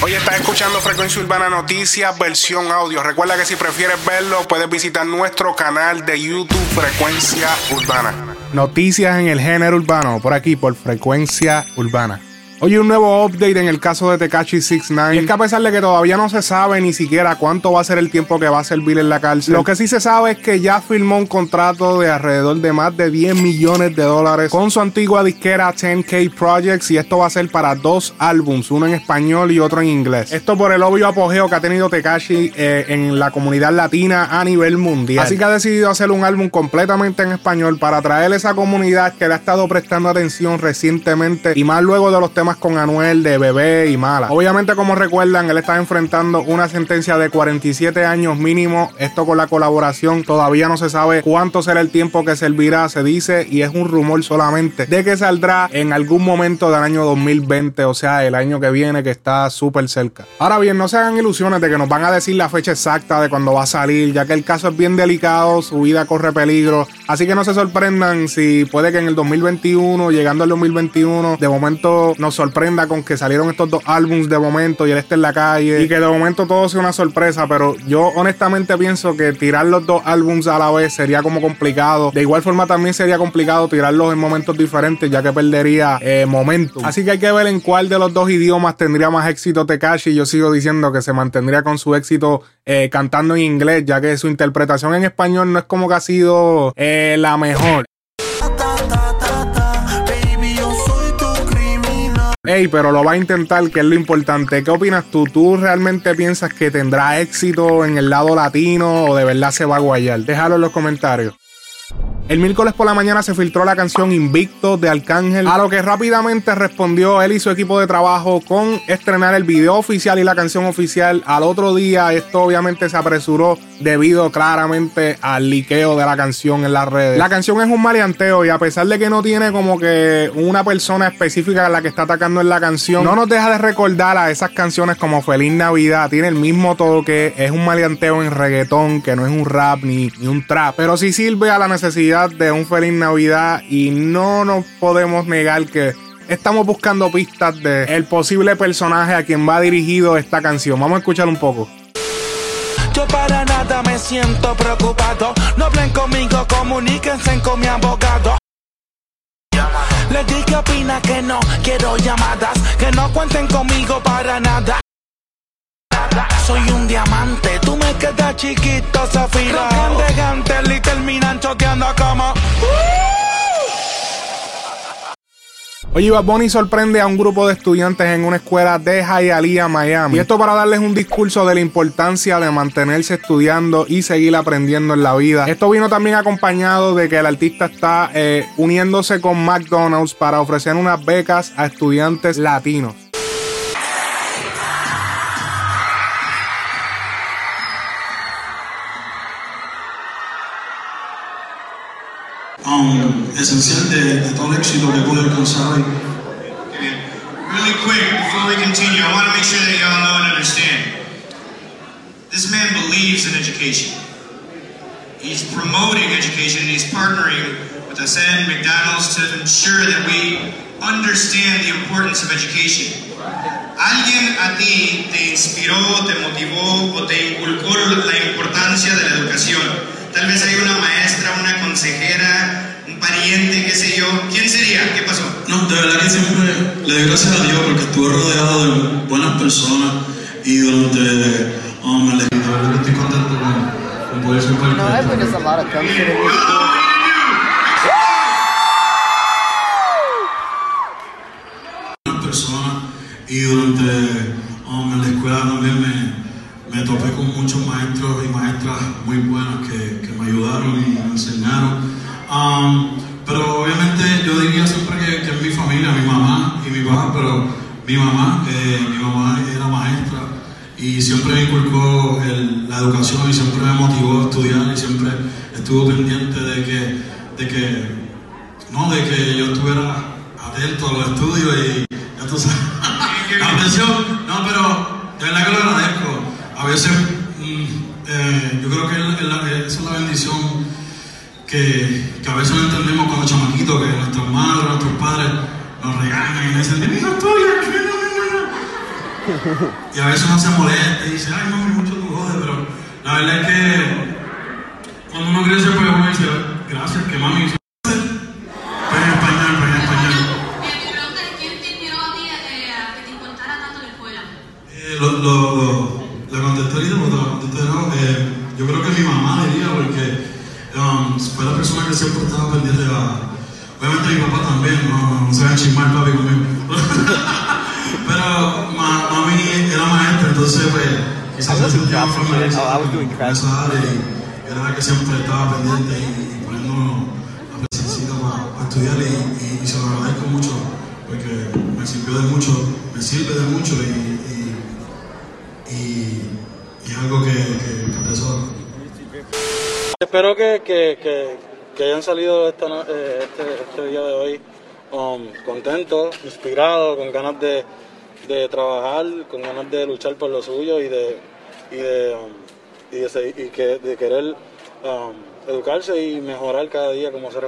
Hoy estás escuchando Frecuencia Urbana Noticias, versión audio. Recuerda que si prefieres verlo, puedes visitar nuestro canal de YouTube Frecuencia Urbana. Noticias en el género urbano, por aquí, por Frecuencia Urbana. Hoy un nuevo update en el caso de Tekashi 69. Y es que a pesar de que todavía no se sabe ni siquiera cuánto va a ser el tiempo que va a servir en la cárcel, lo que sí se sabe es que ya firmó un contrato de alrededor de más de 10 millones de dólares con su antigua disquera 10K Projects y esto va a ser para dos álbums, uno en español y otro en inglés. Esto por el obvio apogeo que ha tenido Tekashi eh, en la comunidad latina a nivel mundial. Así que ha decidido hacer un álbum completamente en español para atraer esa comunidad que le ha estado prestando atención recientemente y más luego de los temas con Anuel de Bebé y Mala. Obviamente, como recuerdan, él está enfrentando una sentencia de 47 años mínimo. Esto con la colaboración todavía no se sabe cuánto será el tiempo que servirá, se dice, y es un rumor solamente de que saldrá en algún momento del año 2020, o sea, el año que viene que está súper cerca. Ahora bien, no se hagan ilusiones de que nos van a decir la fecha exacta de cuando va a salir, ya que el caso es bien delicado, su vida corre peligro, así que no se sorprendan si puede que en el 2021, llegando al 2021, de momento nos sorprenda con que salieron estos dos álbums de momento y él esté en la calle y que de momento todo sea una sorpresa, pero yo honestamente pienso que tirar los dos álbums a la vez sería como complicado. De igual forma también sería complicado tirarlos en momentos diferentes ya que perdería eh. Así que hay que ver en cuál de los dos idiomas tendría más éxito Tekashi. Yo sigo diciendo que se mantendría con su éxito eh, cantando en inglés ya que su interpretación en español no es como que ha sido eh, la mejor. Ey, pero lo va a intentar, que es lo importante. ¿Qué opinas tú? ¿Tú realmente piensas que tendrá éxito en el lado latino o de verdad se va a guayar? Déjalo en los comentarios. El miércoles por la mañana se filtró la canción Invicto de Arcángel, a lo que rápidamente respondió él y su equipo de trabajo con estrenar el video oficial y la canción oficial al otro día. Esto obviamente se apresuró debido claramente al liqueo de la canción en las redes. La canción es un maleanteo y a pesar de que no tiene como que una persona específica a la que está atacando en la canción, no nos deja de recordar a esas canciones como Feliz Navidad. Tiene el mismo toque, es un maleanteo en reggaetón, que no es un rap ni, un trap, pero sí sirve a la necesidad de un feliz Navidad y no nos podemos negar que estamos buscando pistas de el posible personaje a quien va dirigido esta canción. Vamos a escuchar un poco. Yo para nada me siento preocupado. No hablen conmigo, comuníquense con mi abogado. Les dije opina que no quiero llamadas, que no cuenten conmigo para nada. Soy un diamante, tú me quedas chiquito, Zafira. Los y terminan choteando como. Oye, Bad Bunny sorprende a un grupo de estudiantes en una escuela de Hialeah, Miami. Y esto para darles un discurso de la importancia de mantenerse estudiando y seguir aprendiendo en la vida. Esto vino también acompañado de que el artista está eh, uniéndose con McDonald's para ofrecer unas becas a estudiantes latinos. Um, esencial de, de, todo el éxito que pude alcanzar hoy. Really quick, before we continue, I want to make sure that y'all know and understand. This man believes in education. He's promoting education and he's partnering with ASEN, McDonald's to ensure that we understand the importance of education. ¿Alguien a ti te inspiró, te motivó o te inculcó la importancia de la educación? Tal vez hay una maestra, una consejera, un pariente, qué sé yo. ¿Quién sería? ¿Qué pasó? No, de verdad que siempre le doy gracias a Dios porque estuve rodeado de buenas personas y durante um, el equipo. estoy contento con, poder ser parte no, de y durante um, en la escuela también me, me con muchos maestros y maestras muy buenas que, que me ayudaron y me enseñaron. Um, pero obviamente yo diría siempre que, que, es mi familia, mi mamá y mi papá, pero mi mamá, eh, mi mamá era maestra y siempre me inculcó el, la educación y siempre me motivó a estudiar y siempre estuvo pendiente de que, de que, no, de que yo estuviera atento a los estudios y ya tú sabes, la atención, no, pero de verdad que lo agradezco. A veces mm, eh, yo creo que esa es la bendición que, que, a veces no entendemos cuando chamaquitos, que nuestros madres, nuestros padres nos regañan y nos dicen, mi estudia, y a veces uno se molesta y dice, ay, mami, mucho tu joder, pero la verdad es que cuando uno crece, pues uno dice, gracias, que mami um, fue la persona que siempre estaba pendiente a. Obviamente mi papá también, no, no se va a chismar papi conmigo. pero ma, mami era maestra, entonces pues quizás se sentía más familiarizada con esa área y era la que siempre estaba pendiente y, y poniéndonos la presencia para, estudiar y, y, y se lo agradezco mucho porque me sirvió de mucho, me sirve de mucho y, y, y, y es algo que, que, que atesoro. Espero que, que, que, hayan salido eh, este, este día de hoy um, contentos, inspirados, con ganas de, de trabajar, con ganas de luchar por lo suyo y de, y de, um, y de, que, de querer um, educarse y mejorar cada día como ser